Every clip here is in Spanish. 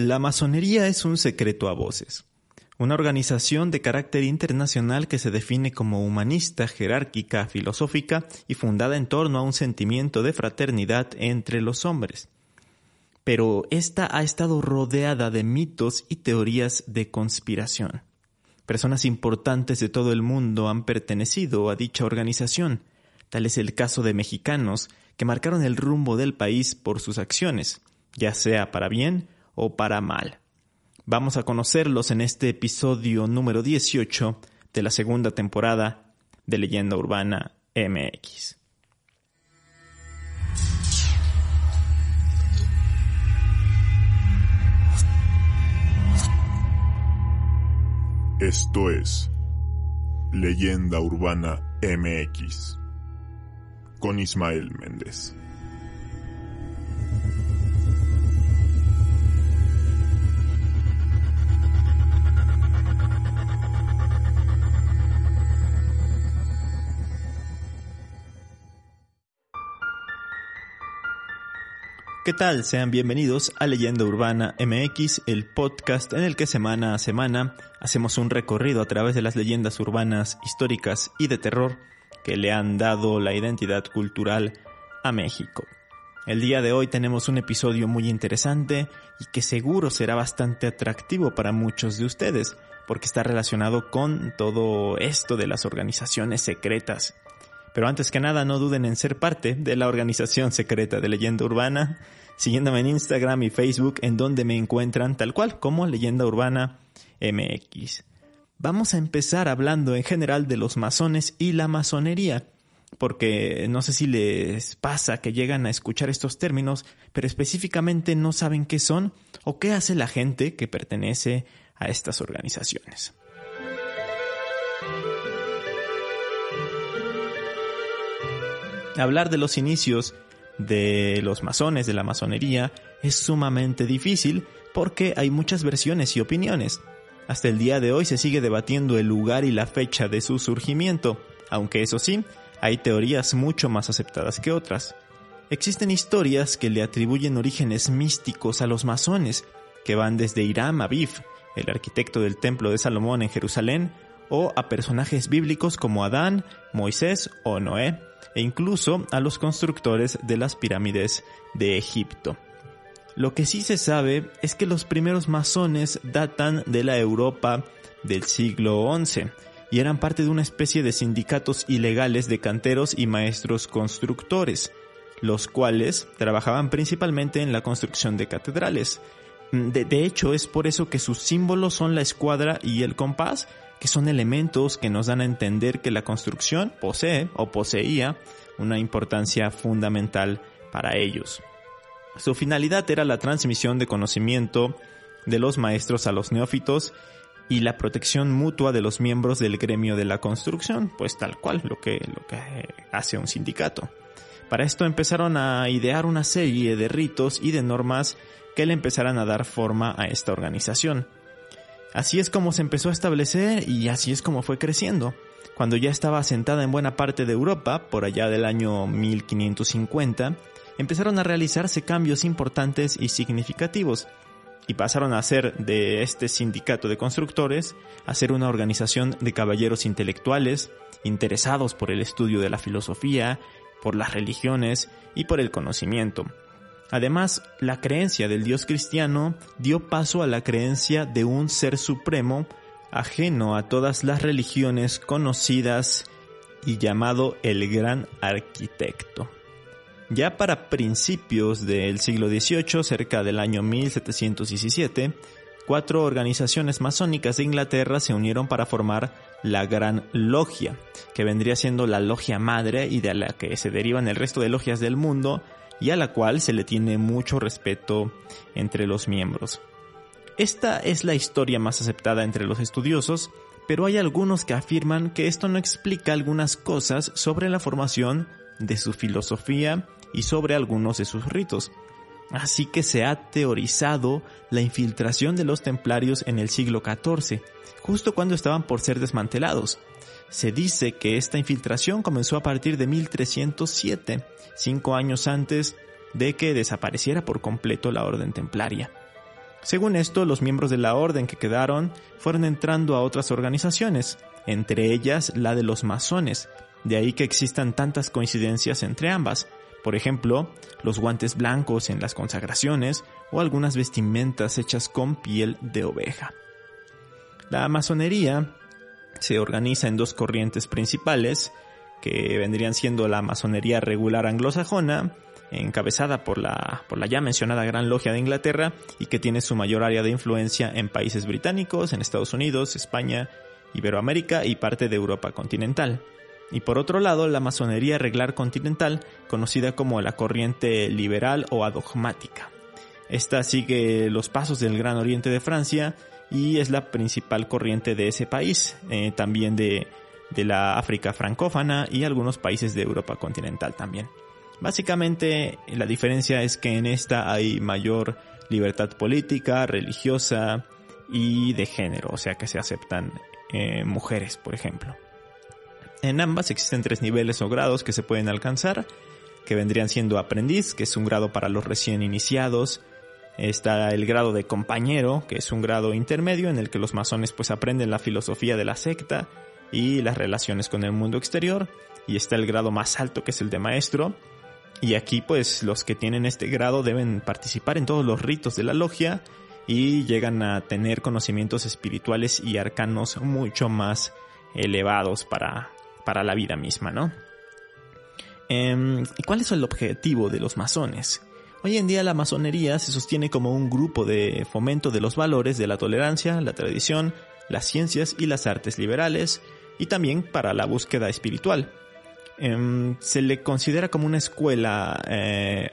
La masonería es un secreto a voces, una organización de carácter internacional que se define como humanista, jerárquica, filosófica y fundada en torno a un sentimiento de fraternidad entre los hombres. Pero esta ha estado rodeada de mitos y teorías de conspiración. Personas importantes de todo el mundo han pertenecido a dicha organización. Tal es el caso de mexicanos que marcaron el rumbo del país por sus acciones, ya sea para bien o para mal. Vamos a conocerlos en este episodio número 18 de la segunda temporada de Leyenda Urbana MX. Esto es Leyenda Urbana MX con Ismael Méndez. ¿Qué tal? Sean bienvenidos a Leyenda Urbana MX, el podcast en el que semana a semana hacemos un recorrido a través de las leyendas urbanas, históricas y de terror que le han dado la identidad cultural a México. El día de hoy tenemos un episodio muy interesante y que seguro será bastante atractivo para muchos de ustedes, porque está relacionado con todo esto de las organizaciones secretas pero antes que nada, no duden en ser parte de la organización secreta de Leyenda Urbana, siguiéndome en Instagram y Facebook, en donde me encuentran tal cual como Leyenda Urbana MX. Vamos a empezar hablando en general de los masones y la masonería, porque no sé si les pasa que llegan a escuchar estos términos, pero específicamente no saben qué son o qué hace la gente que pertenece a estas organizaciones. Hablar de los inicios de los masones, de la masonería, es sumamente difícil porque hay muchas versiones y opiniones. Hasta el día de hoy se sigue debatiendo el lugar y la fecha de su surgimiento, aunque eso sí, hay teorías mucho más aceptadas que otras. Existen historias que le atribuyen orígenes místicos a los masones, que van desde Hiram Abif, el arquitecto del Templo de Salomón en Jerusalén, o a personajes bíblicos como Adán, Moisés o Noé, e incluso a los constructores de las pirámides de Egipto. Lo que sí se sabe es que los primeros masones datan de la Europa del siglo XI y eran parte de una especie de sindicatos ilegales de canteros y maestros constructores, los cuales trabajaban principalmente en la construcción de catedrales. De, de hecho, es por eso que sus símbolos son la escuadra y el compás, que son elementos que nos dan a entender que la construcción posee o poseía una importancia fundamental para ellos. Su finalidad era la transmisión de conocimiento de los maestros a los neófitos y la protección mutua de los miembros del gremio de la construcción, pues tal cual lo que, lo que hace un sindicato. Para esto empezaron a idear una serie de ritos y de normas que le empezaran a dar forma a esta organización. Así es como se empezó a establecer y así es como fue creciendo. Cuando ya estaba asentada en buena parte de Europa, por allá del año 1550, empezaron a realizarse cambios importantes y significativos, y pasaron a ser de este sindicato de constructores a ser una organización de caballeros intelectuales, interesados por el estudio de la filosofía, por las religiones y por el conocimiento, Además, la creencia del Dios cristiano dio paso a la creencia de un ser supremo ajeno a todas las religiones conocidas y llamado el Gran Arquitecto. Ya para principios del siglo XVIII, cerca del año 1717, cuatro organizaciones masónicas de Inglaterra se unieron para formar la Gran Logia, que vendría siendo la logia madre y de la que se derivan el resto de logias del mundo, y a la cual se le tiene mucho respeto entre los miembros. Esta es la historia más aceptada entre los estudiosos, pero hay algunos que afirman que esto no explica algunas cosas sobre la formación de su filosofía y sobre algunos de sus ritos. Así que se ha teorizado la infiltración de los templarios en el siglo XIV, justo cuando estaban por ser desmantelados. Se dice que esta infiltración comenzó a partir de 1307, cinco años antes de que desapareciera por completo la orden templaria. Según esto, los miembros de la orden que quedaron fueron entrando a otras organizaciones, entre ellas la de los masones, de ahí que existan tantas coincidencias entre ambas, por ejemplo, los guantes blancos en las consagraciones o algunas vestimentas hechas con piel de oveja. La masonería se organiza en dos corrientes principales, que vendrían siendo la masonería regular anglosajona, encabezada por la, por la ya mencionada Gran Logia de Inglaterra y que tiene su mayor área de influencia en países británicos, en Estados Unidos, España, Iberoamérica y parte de Europa continental. Y por otro lado, la masonería reglar continental, conocida como la corriente liberal o adogmática. Esta sigue los pasos del Gran Oriente de Francia y es la principal corriente de ese país, eh, también de, de la África francófana y algunos países de Europa continental también. Básicamente la diferencia es que en esta hay mayor libertad política, religiosa y de género, o sea que se aceptan eh, mujeres, por ejemplo. En ambas existen tres niveles o grados que se pueden alcanzar, que vendrían siendo aprendiz, que es un grado para los recién iniciados, está el grado de compañero, que es un grado intermedio en el que los masones pues aprenden la filosofía de la secta y las relaciones con el mundo exterior, y está el grado más alto que es el de maestro, y aquí pues los que tienen este grado deben participar en todos los ritos de la logia y llegan a tener conocimientos espirituales y arcanos mucho más elevados para, para la vida misma, ¿no? Em, ¿Y cuál es el objetivo de los masones? Hoy en día la masonería se sostiene como un grupo de fomento de los valores de la tolerancia, la tradición, las ciencias y las artes liberales, y también para la búsqueda espiritual. Em, se le considera como una escuela, eh,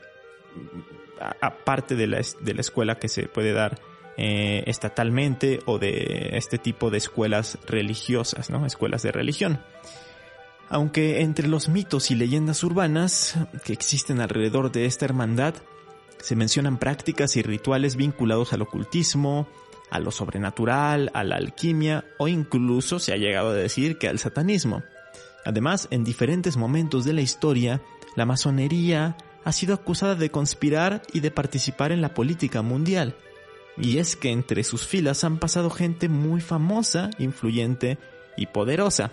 aparte de la, escuela que se puede dar eh, estatalmente o de este tipo de escuelas religiosas, ¿no? Escuelas de religión. Aunque entre los mitos y leyendas urbanas que existen alrededor de esta hermandad, se mencionan prácticas y rituales vinculados al ocultismo, a lo sobrenatural, a la alquimia o incluso se ha llegado a decir que al satanismo. Además, en diferentes momentos de la historia, la masonería ha sido acusada de conspirar y de participar en la política mundial. Y es que entre sus filas han pasado gente muy famosa, influyente y poderosa.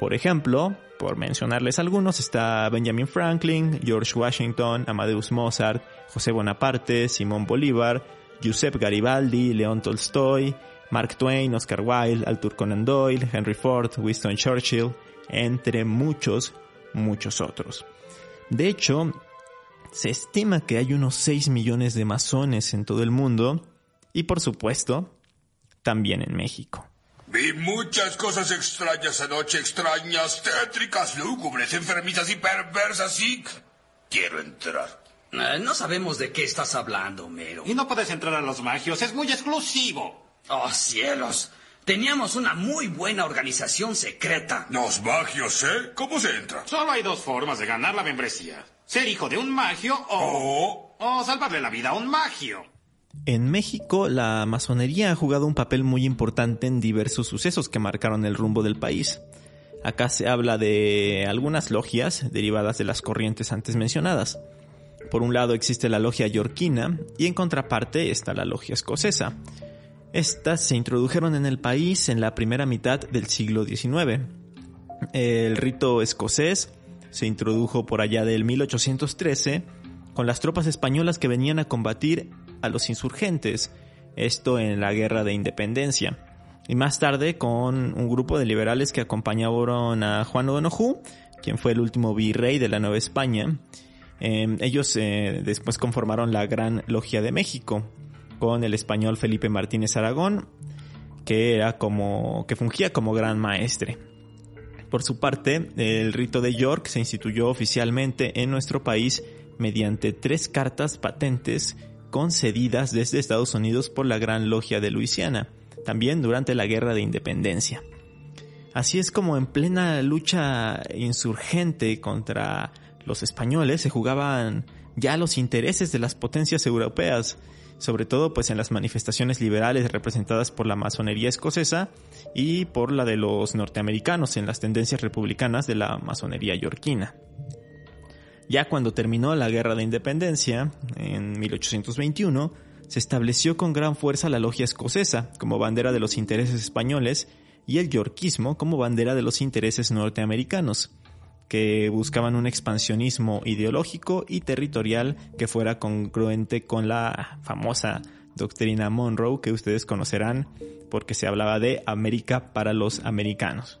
Por ejemplo, por mencionarles algunos, está Benjamin Franklin, George Washington, Amadeus Mozart, José Bonaparte, Simón Bolívar, Giuseppe Garibaldi, León Tolstoy, Mark Twain, Oscar Wilde, Arthur Conan Doyle, Henry Ford, Winston Churchill, entre muchos, muchos otros. De hecho, se estima que hay unos 6 millones de masones en todo el mundo y por supuesto, también en México. Vi muchas cosas extrañas anoche, extrañas, tétricas, lúgubres, enfermizas y perversas y... Quiero entrar. Eh, no sabemos de qué estás hablando, Mero. Y no puedes entrar a los magios, es muy exclusivo. Oh, cielos. Teníamos una muy buena organización secreta. Los magios, ¿eh? ¿Cómo se entra? Solo hay dos formas de ganar la membresía. Ser hijo de un magio o... Oh. O salvarle la vida a un magio. En México, la masonería ha jugado un papel muy importante en diversos sucesos que marcaron el rumbo del país. Acá se habla de algunas logias derivadas de las corrientes antes mencionadas. Por un lado existe la logia yorquina y en contraparte está la logia escocesa. Estas se introdujeron en el país en la primera mitad del siglo XIX. El rito escocés se introdujo por allá del 1813 con las tropas españolas que venían a combatir a los insurgentes, esto en la guerra de independencia. Y más tarde con un grupo de liberales que acompañaron a Juan O'Donoghue, quien fue el último virrey de la Nueva España. Eh, ellos eh, después conformaron la Gran Logia de México, con el español Felipe Martínez Aragón, que era como, que fungía como gran maestre. Por su parte, el rito de York se instituyó oficialmente en nuestro país mediante tres cartas patentes concedidas desde Estados Unidos por la Gran Logia de Luisiana, también durante la Guerra de Independencia. Así es como en plena lucha insurgente contra los españoles se jugaban ya los intereses de las potencias europeas, sobre todo pues en las manifestaciones liberales representadas por la masonería escocesa y por la de los norteamericanos en las tendencias republicanas de la masonería yorquina. Ya cuando terminó la Guerra de Independencia, en 1821, se estableció con gran fuerza la logia escocesa como bandera de los intereses españoles y el yorquismo como bandera de los intereses norteamericanos, que buscaban un expansionismo ideológico y territorial que fuera congruente con la famosa doctrina Monroe que ustedes conocerán porque se hablaba de América para los americanos.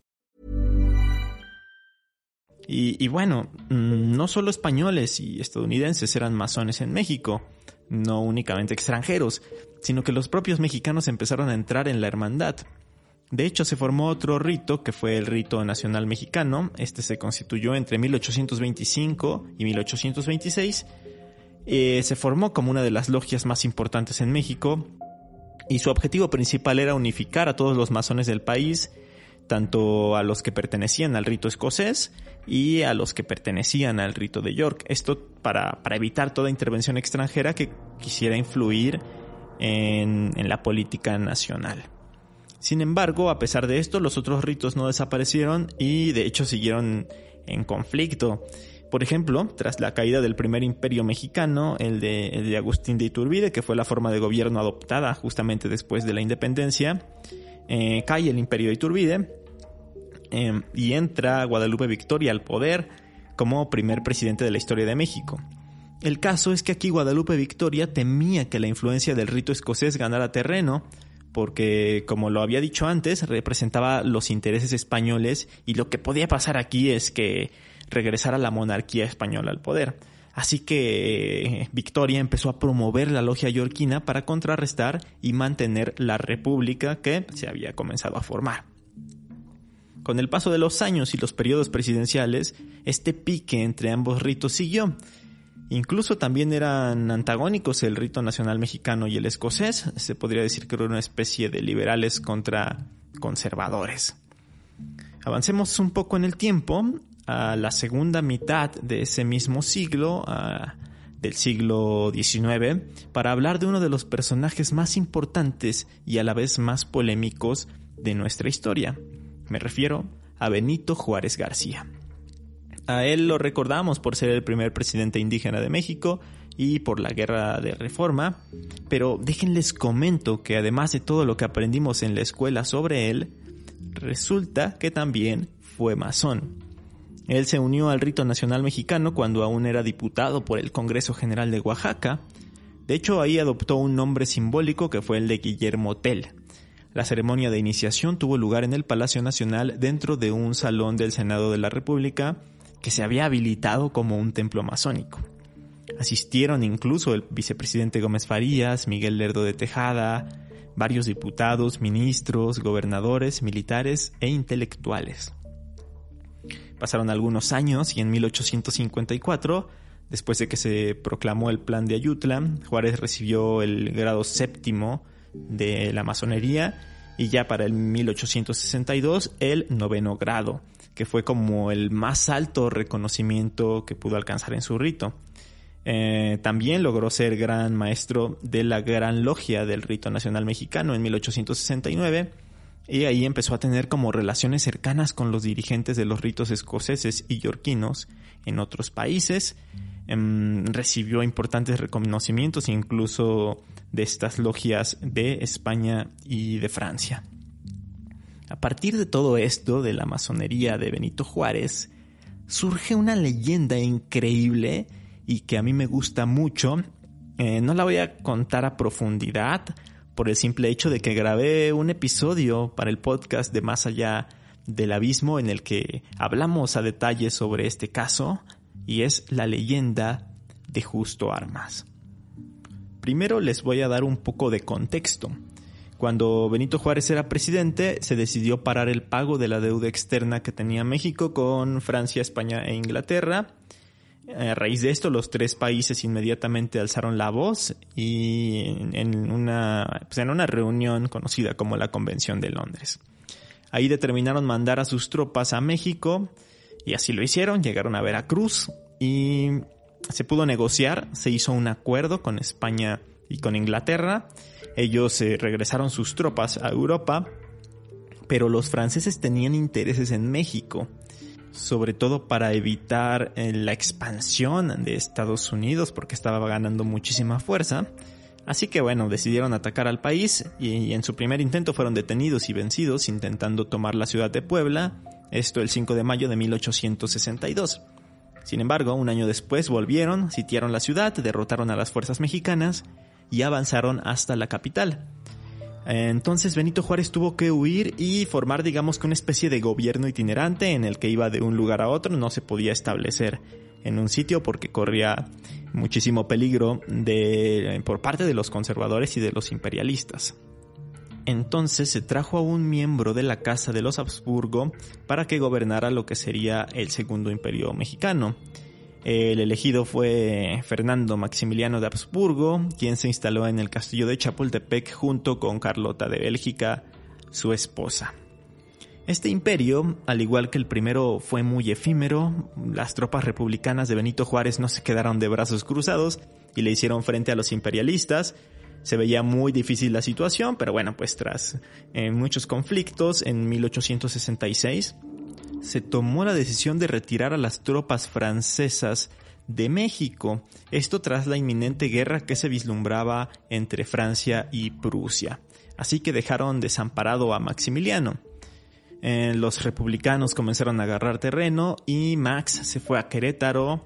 Y, bueno, mm, no solo españoles y estadounidenses eran masones en México, no únicamente extranjeros, sino que los propios mexicanos empezaron a entrar en la hermandad. De hecho, se formó otro rito que fue el rito nacional mexicano. Este se constituyó entre 1825 y 1826. Eh, se formó como una de las logias más importantes en México y su objetivo principal era unificar a todos los masones del país, tanto a los que pertenecían al rito escocés y a los que pertenecían al rito de York. Esto para, para evitar toda intervención extranjera que quisiera influir en, en la política nacional. Sin embargo, a pesar de esto, los otros ritos no desaparecieron y de hecho siguieron en conflicto. Por ejemplo, tras la caída del primer imperio mexicano, el de, Agustín de Iturbide, que fue la forma de gobierno adoptada justamente después de la independencia, eh, cae el imperio de Iturbide em, y entra Guadalupe Victoria al poder como primer presidente de la historia de México. El caso es que aquí Guadalupe Victoria temía que la influencia del rito escocés ganara terreno, porque como lo había dicho antes, representaba los intereses españoles y lo que podía pasar aquí es que regresara la monarquía española al poder. Así que eh, Victoria empezó a promover la logia yorquina para contrarrestar y mantener la república que se había comenzado a formar. Con el paso de los años y los periodos presidenciales, este pique entre ambos ritos siguió, Incluso también eran antagónicos el rito nacional mexicano y el escocés. Se podría decir que era una especie de liberales contra conservadores. Avancemos un poco en el tiempo a la segunda mitad de ese mismo siglo, del siglo XIX, para hablar de uno de los personajes más importantes y a la vez más polémicos de nuestra historia. Me refiero a Benito Juárez García. A él lo recordamos por ser el primer presidente indígena de México y por la guerra de reforma, pero déjenles comento que además de todo lo que aprendimos en la escuela sobre él, resulta que también fue masón. Él se unió al rito nacional mexicano cuando aún era diputado por el Congreso General de Oaxaca. De hecho, ahí adoptó un nombre simbólico que fue el de Guillermo Tell. La ceremonia de iniciación tuvo lugar en el Palacio Nacional dentro de un salón del Senado de la República que se había habilitado como un templo masónico. Asistieron incluso el vicepresidente Gómez Farías, Miguel Lerdo de Tejada, varios diputados, ministros, gobernadores, militares e intelectuales. Pasaron algunos años y en 1854, después de que se proclamó el plan de Ayutla, Juárez recibió el grado séptimo de la masonería y ya para el 1862 el noveno grado, que fue como el más alto reconocimiento que pudo alcanzar en su rito. Eh, también logró ser gran maestro de la Gran Logia del Rito Nacional Mexicano en 1869 y ahí empezó a tener como relaciones cercanas con los dirigentes de los ritos escoceses y yorquinos en otros países. Em, recibió importantes reconocimientos incluso de estas logias de España y de Francia. A partir de todo esto, de la masonería de Benito Juárez, surge una leyenda increíble y que a mí me gusta mucho. Eh, no la voy a contar a profundidad por el simple hecho de que grabé un episodio para el podcast de Más allá del abismo en el que hablamos a detalle sobre este caso y es la leyenda de Justo Armas. Primero les voy a dar un poco de contexto. Cuando Benito Juárez era presidente, se decidió parar el pago de la deuda externa que tenía México con Francia, España e Inglaterra. A raíz de esto, los tres países inmediatamente alzaron la voz y en una, pues en una reunión conocida como la Convención de Londres. Ahí determinaron mandar a sus tropas a México y así lo hicieron, llegaron a Veracruz y se pudo negociar, se hizo un acuerdo con España y con Inglaterra. Ellos eh, regresaron sus tropas a Europa, pero los franceses tenían intereses en México, sobre todo para evitar eh, la expansión de Estados Unidos, porque estaba ganando muchísima fuerza. Así que bueno, decidieron atacar al país y en su primer intento fueron detenidos y vencidos intentando tomar la ciudad de Puebla, esto el 5 de mayo de 1862. Sin embargo, un año después volvieron, sitiaron la ciudad, derrotaron a las fuerzas mexicanas y avanzaron hasta la capital. Entonces Benito Juárez tuvo que huir y formar digamos que una especie de gobierno itinerante en el que iba de un lugar a otro, no se podía establecer en un sitio porque corría muchísimo peligro de, por parte de los conservadores y de los imperialistas. Entonces se trajo a un miembro de la Casa de los Habsburgo para que gobernara lo que sería el Segundo Imperio Mexicano. El elegido fue Fernando Maximiliano de Habsburgo, quien se instaló en el castillo de Chapultepec junto con Carlota de Bélgica, su esposa. Este imperio, al igual que el primero, fue muy efímero. Las tropas republicanas de Benito Juárez no se quedaron de brazos cruzados y le hicieron frente a los imperialistas, se veía muy difícil la situación, pero bueno, pues tras eh, muchos conflictos, en 1866 se tomó la decisión de retirar a las tropas francesas de México, esto tras la inminente guerra que se vislumbraba entre Francia y Prusia. Así que dejaron desamparado a Maximiliano. Eh, los republicanos comenzaron a agarrar terreno y Max se fue a Querétaro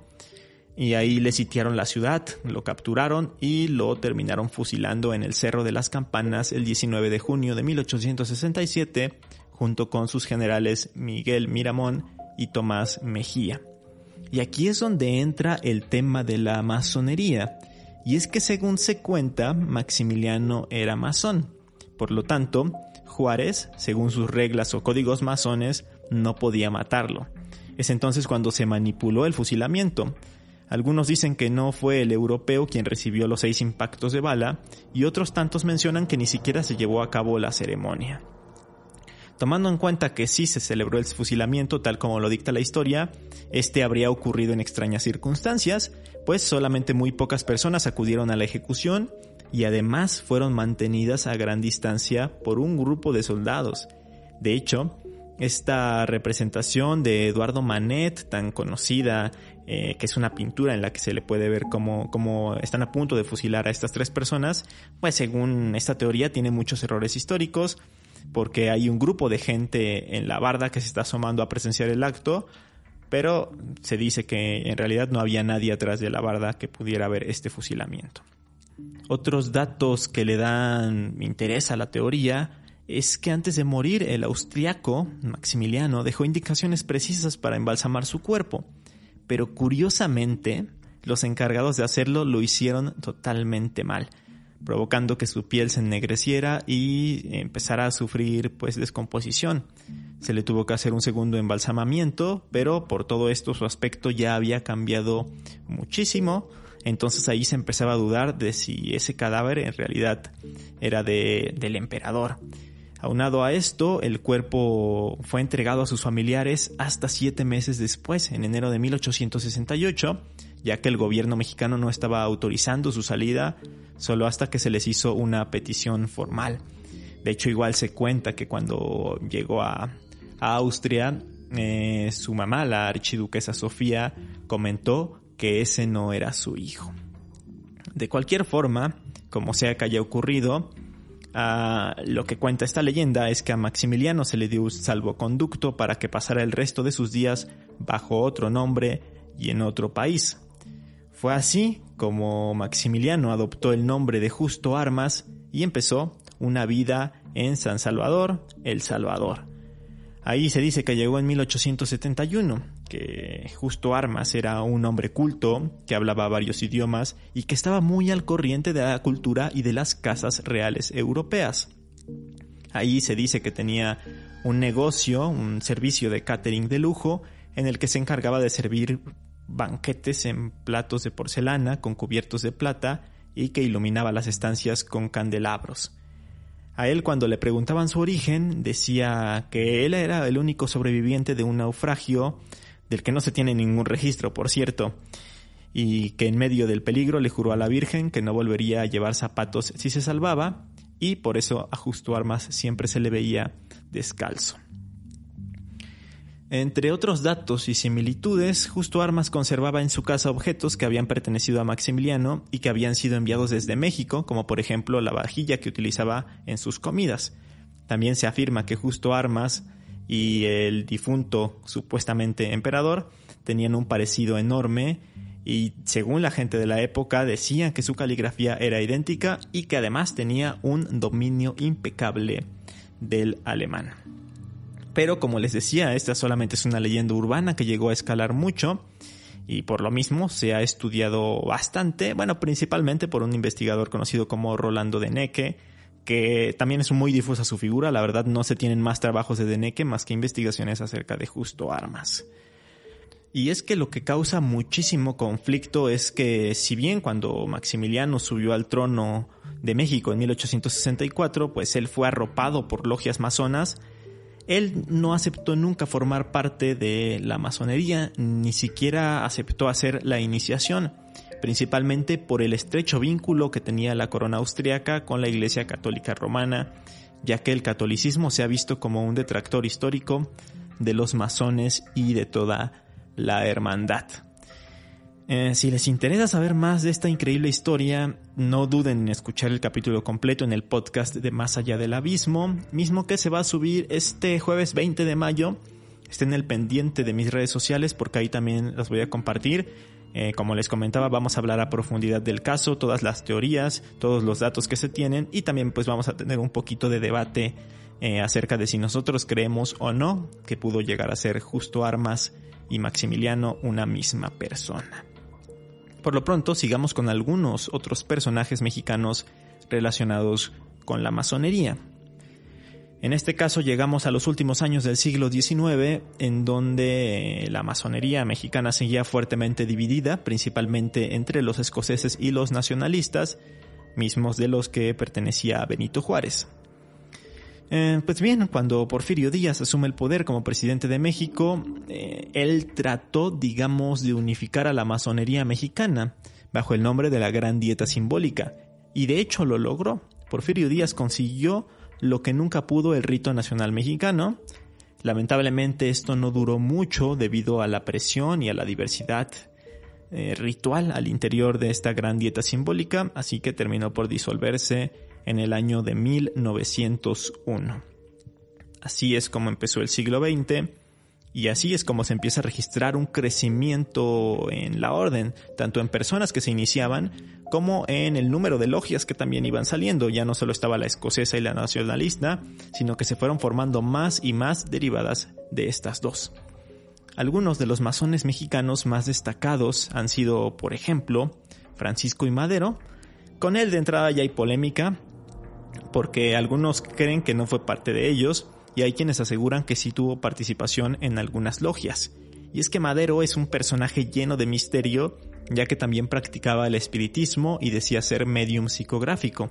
y ahí le sitiaron la ciudad, lo capturaron y lo terminaron fusilando en el Cerro de las Campanas el 19 de junio de 1867 junto con sus generales Miguel Miramón y Tomás Mejía. Y aquí es donde entra el tema de la masonería, y es que según se cuenta, Maximiliano era masón. Por lo tanto, Juárez, según sus reglas o códigos masones, no podía matarlo. Es entonces cuando se manipuló el fusilamiento, algunos dicen que no fue el europeo quien recibió los seis impactos de bala y otros tantos mencionan que ni siquiera se llevó a cabo la ceremonia. Tomando en cuenta que sí se celebró el fusilamiento tal como lo dicta la historia, este habría ocurrido en extrañas circunstancias, pues solamente muy pocas personas acudieron a la ejecución y además fueron mantenidas a gran distancia por un grupo de soldados. De hecho, esta representación de Eduardo Manet, tan conocida, eh, que es una pintura en la que se le puede ver cómo, cómo, están a punto de fusilar a estas tres personas, pues según esta teoría tiene muchos errores históricos, porque hay un grupo de gente en la barda que se está asomando a presenciar el acto, pero se dice que en realidad no había nadie atrás de la barda que pudiera ver este fusilamiento. Otros datos que le dan interés a la teoría es que antes de morir el austriaco Maximiliano dejó indicaciones precisas para embalsamar su cuerpo, pero curiosamente los encargados de hacerlo lo hicieron totalmente mal, provocando que su piel se ennegreciera y empezara a sufrir pues descomposición. Se le tuvo que hacer un segundo embalsamamiento, pero por todo esto su aspecto ya había cambiado muchísimo, entonces ahí se empezaba a dudar de si ese cadáver en realidad era de, del emperador. Aunado a esto, el cuerpo fue entregado a sus familiares hasta siete meses después, en enero de 1868, ya que el gobierno mexicano no estaba autorizando su salida solo hasta que se les hizo una petición formal. De hecho, igual se cuenta que cuando llegó a, Austria, eh, su mamá, la archiduquesa Sofía, comentó que ese no era su hijo. De cualquier forma, como sea que haya ocurrido, ah, lo que cuenta esta leyenda es que a Maximiliano se le dio un salvoconducto para que pasara el resto de sus días bajo otro nombre y en otro país. Fue así como Maximiliano adoptó el nombre de Justo Armas y empezó una vida en San Salvador, El Salvador. Ahí se dice que llegó en 1871, que Justo Armas era un hombre culto, que hablaba varios idiomas y que estaba muy al corriente de la cultura y de las casas reales europeas. Ahí se dice que tenía un negocio, un servicio de catering de lujo, en el que se encargaba de servir banquetes en platos de porcelana con cubiertos de plata y que iluminaba las estancias con candelabros. A él cuando le preguntaban su origen decía que él era el único sobreviviente de un naufragio del que no se tiene ningún registro, por cierto, y que en medio del peligro le juró a la Virgen que no volvería a llevar zapatos si se salvaba, y por eso a Justo Armas siempre se le veía descalzo. Entre otros datos y similitudes, Justo Armas conservaba en su casa objetos que habían pertenecido a Maximiliano y que habían sido enviados desde México, como por ejemplo la vajilla que utilizaba en sus comidas. También se afirma que Justo Armas y el difunto supuestamente emperador tenían un parecido enorme y según la gente de la época decían que su caligrafía era idéntica y que además tenía un dominio impecable del alemán. Pero como les decía, esta solamente es una leyenda urbana que llegó a escalar mucho y por lo mismo se ha estudiado bastante, bueno, principalmente por un investigador conocido como Rolando de Neque, que también es muy difusa su figura, la verdad no se tienen más trabajos de Deneque más que investigaciones acerca de justo armas. Y es que lo que causa muchísimo conflicto es que si bien cuando Maximiliano subió al trono de México en 1864, pues él fue arropado por logias masonas, él no aceptó nunca formar parte de la masonería, ni siquiera aceptó hacer la iniciación, principalmente por el estrecho vínculo que tenía la corona austriaca con la Iglesia Católica Romana, ya que el catolicismo se ha visto como un detractor histórico de los masones y de toda la hermandad. Eh, si les interesa saber más de esta increíble historia, no duden en escuchar el capítulo completo en el podcast de Más allá del abismo, mismo que se va a subir este jueves 20 de mayo. Estén el pendiente de mis redes sociales porque ahí también las voy a compartir. Eh, como les comentaba, vamos a hablar a profundidad del caso, todas las teorías, todos los datos que se tienen y también pues vamos a tener un poquito de debate eh, acerca de si nosotros creemos o no que pudo llegar a ser justo Armas y Maximiliano una misma persona. Por lo pronto, sigamos con algunos otros personajes mexicanos relacionados con la masonería. En este caso llegamos a los últimos años del siglo XIX, en donde la masonería mexicana seguía fuertemente dividida, principalmente entre los escoceses y los nacionalistas, mismos de los que pertenecía Benito Juárez. Eh, pues bien, cuando Porfirio Díaz asume el poder como presidente de México, eh, él trató, digamos, de unificar a la masonería mexicana bajo el nombre de la Gran Dieta Simbólica, y de hecho lo logró. Porfirio Díaz consiguió lo que nunca pudo el rito nacional mexicano. Lamentablemente esto no duró mucho debido a la presión y a la diversidad eh, ritual al interior de esta gran dieta simbólica, así que terminó por disolverse en el año de 1901. Así es como empezó el siglo XX y así es como se empieza a registrar un crecimiento en la orden, tanto en personas que se iniciaban como en el número de logias que también iban saliendo. Ya no solo estaba la escocesa y la nacionalista, sino que se fueron formando más y más derivadas de estas dos. Algunos de los masones mexicanos más destacados han sido, por ejemplo, Francisco y Madero. Con él de entrada ya hay polémica, porque algunos creen que no fue parte de ellos y hay quienes aseguran que sí tuvo participación en algunas logias. Y es que Madero es un personaje lleno de misterio, ya que también practicaba el espiritismo y decía ser medium psicográfico,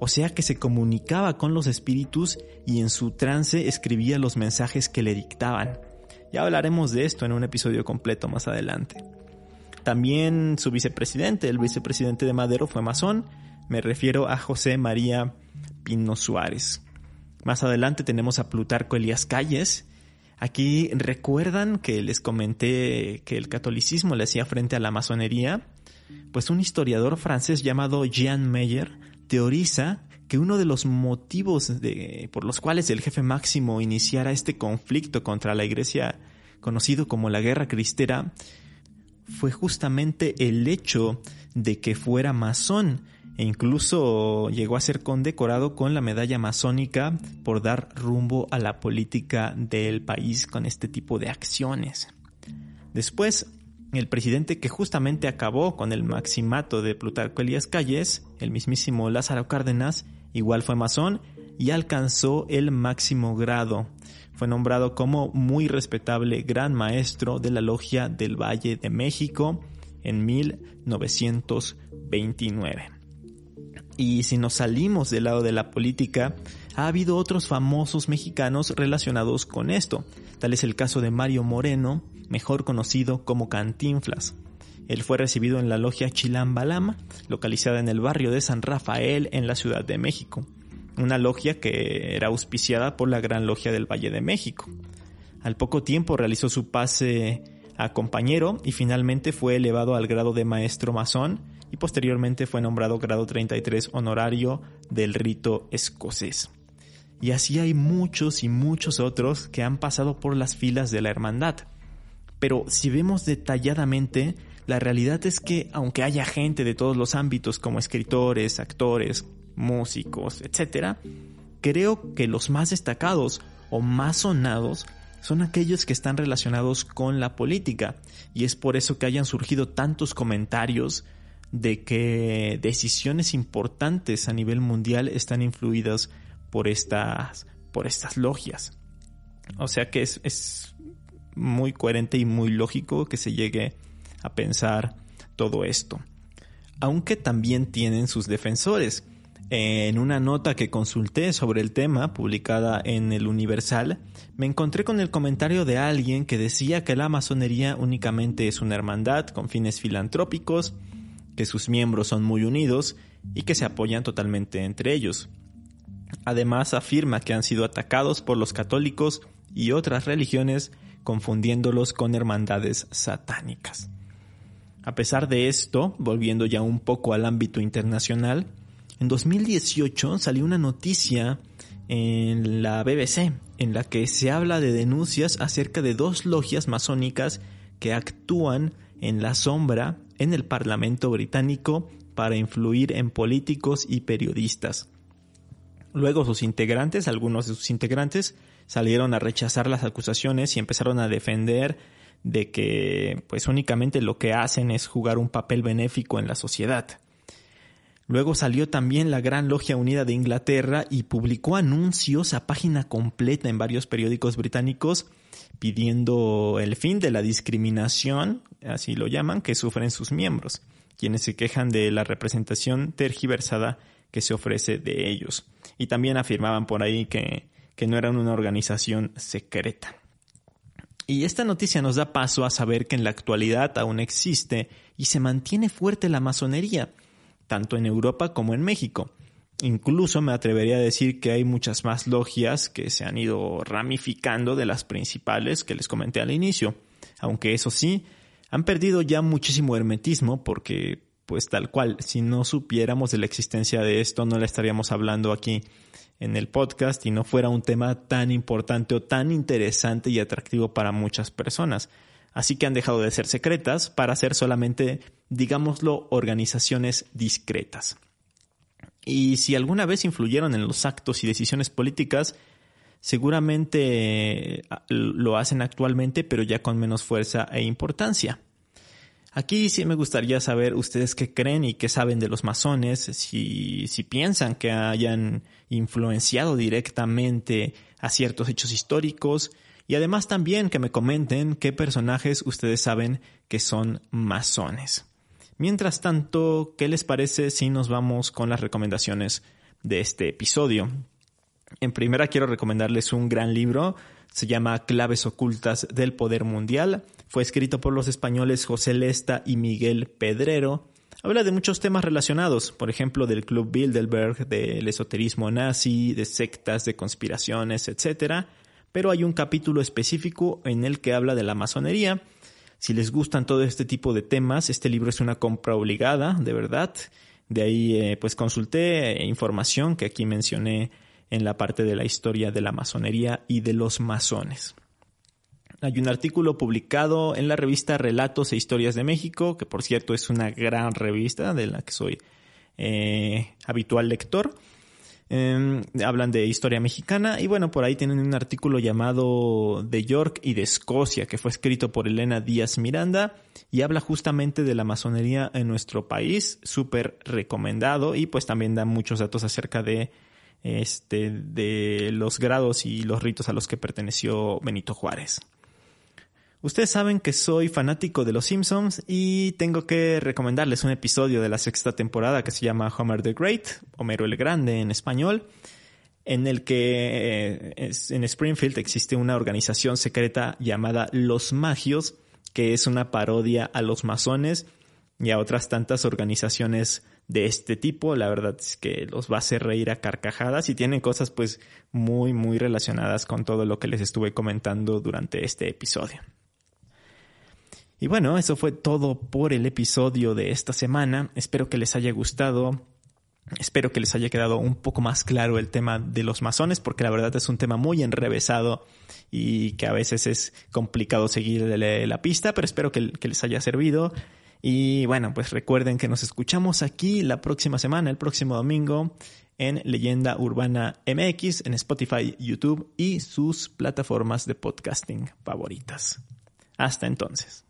o sea que se comunicaba con los espíritus y en su trance escribía los mensajes que le dictaban. Ya hablaremos de esto en un episodio completo más adelante. También su vicepresidente, el vicepresidente de Madero, fue masón. Me refiero a José María Pino Suárez. Más adelante tenemos a Plutarco Elías Calles. Aquí recuerdan que les comenté que el catolicismo le hacía frente a la masonería. Pues un historiador francés llamado Jean Meyer teoriza que uno de los motivos por los cuales el jefe máximo iniciara este conflicto contra la iglesia conocido como la Guerra Cristera fue justamente el hecho de que fuera masón e incluso llegó a ser condecorado con la medalla masónica por dar rumbo a la política del país con este tipo de acciones. Después, el presidente que justamente acabó con el maximato de Plutarco Elías Calles, el mismísimo Lázaro Cárdenas, igual fue masón y alcanzó el máximo grado. Fue nombrado como muy respetable gran maestro de la logia del Valle de México en 1929. Y si nos salimos del lado de la política, ha habido otros famosos mexicanos relacionados con esto. Tal es el caso de Mario Moreno, mejor conocido como Cantinflas. Él fue recibido en la logia Chilambalama, localizada en el barrio de San Rafael en la Ciudad de México, una logia que era auspiciada por la Gran Logia del Valle de México. Al poco tiempo realizó su pase a compañero y finalmente fue elevado al grado de maestro masón y posteriormente fue nombrado grado 33 honorario del rito escocés. Y así hay muchos y muchos otros que han pasado por las filas de la hermandad. Pero si vemos detalladamente, la realidad es que aunque haya gente de todos los ámbitos como escritores, actores, músicos, etc., creo que los más destacados o más sonados son aquellos que están relacionados con la política y es por eso que hayan surgido tantos comentarios de que decisiones importantes a nivel mundial están influidas por estas, por estas logias. O sea que es, es muy coherente y muy lógico que se llegue a pensar todo esto. Aunque también tienen sus defensores. En una nota que consulté sobre el tema, publicada en el Universal, me encontré con el comentario de alguien que decía que la masonería únicamente es una hermandad con fines filantrópicos que sus miembros son muy unidos y que se apoyan totalmente entre ellos. Además afirma que han sido atacados por los católicos y otras religiones confundiéndolos con hermandades satánicas. A pesar de esto, volviendo ya un poco al ámbito internacional, en 2018 salió una noticia en la BBC en la que se habla de denuncias acerca de dos logias masónicas que actúan en la sombra en el Parlamento británico para influir en políticos y periodistas. Luego sus integrantes, algunos de sus integrantes, salieron a rechazar las acusaciones y empezaron a defender de que pues únicamente lo que hacen es jugar un papel benéfico en la sociedad. Luego salió también la Gran Logia Unida de Inglaterra y publicó anuncios a página completa en varios periódicos británicos pidiendo el fin de la discriminación, así lo llaman, que sufren sus miembros, quienes se quejan de la representación tergiversada que se ofrece de ellos. Y también afirmaban por ahí que, que no eran una organización secreta. Y esta noticia nos da paso a saber que en la actualidad aún existe y se mantiene fuerte la masonería, tanto en Europa como en México. Incluso me atrevería a decir que hay muchas más logias que se han ido ramificando de las principales que les comenté al inicio. Aunque eso sí, han perdido ya muchísimo hermetismo porque, pues tal cual, si no supiéramos de la existencia de esto, no la estaríamos hablando aquí en el podcast y no fuera un tema tan importante o tan interesante y atractivo para muchas personas. Así que han dejado de ser secretas para ser solamente digámoslo, organizaciones discretas. Y si alguna vez influyeron en los actos y decisiones políticas, seguramente ah, lo hacen actualmente, pero ya con menos fuerza e importancia. Aquí sí me gustaría saber ustedes qué creen y qué saben de los masones, si, si piensan que hayan influenciado directamente a ciertos hechos históricos y además también que me comenten qué personajes ustedes saben que son masones. Mientras tanto, ¿qué les parece si nos vamos con las recomendaciones de este episodio? En primera quiero recomendarles un gran libro Se llama Claves ocultas del poder mundial. Fue escrito por los españoles José Lesta y Miguel Pedrero. Habla de muchos temas relacionados, por ejemplo, del Club Bilderberg, del esoterismo nazi, de sectas, de conspiraciones, etc. Pero hay un capítulo específico en el que habla de la masonería. Si les gustan todo este tipo de temas, este libro es una compra obligada, de verdad. De ahí, eh, pues consulté información que aquí mencioné en la parte de la historia de la masonería y de los masones. Hay un artículo publicado en la revista Relatos e Historias de México, que por cierto es una gran revista de la que soy eh, habitual lector. Em, hablan de historia mexicana y bueno, por ahí tienen un artículo llamado De York y de Escocia, que fue escrito por Elena Díaz Miranda y habla justamente de la masonería en nuestro país, súper recomendado y pues también da muchos datos acerca de este, de los grados y los ritos a los que perteneció Benito Juárez. Ustedes saben que soy fanático de Los Simpsons y tengo que recomendarles un episodio de la sexta temporada que se llama Homer the Great, Homero el Grande en español, en el que eh, en Springfield existe una organización secreta llamada Los Magios, que es una parodia a los masones y a otras tantas organizaciones de este tipo. La verdad es que los va a hacer reír a carcajadas y tienen cosas pues muy muy relacionadas con todo lo que les estuve comentando durante este episodio. Y bueno, eso fue todo por el episodio de esta semana. Espero que les haya gustado. Espero que les haya quedado un poco más claro el tema de los masones, porque la verdad es un tema muy enrevesado y que a veces es complicado seguir la pista, pero espero que, que les haya servido. Y bueno, pues recuerden que nos escuchamos aquí la próxima semana, el próximo domingo, en Leyenda Urbana MX, en Spotify, YouTube y sus plataformas de podcasting favoritas. Hasta entonces.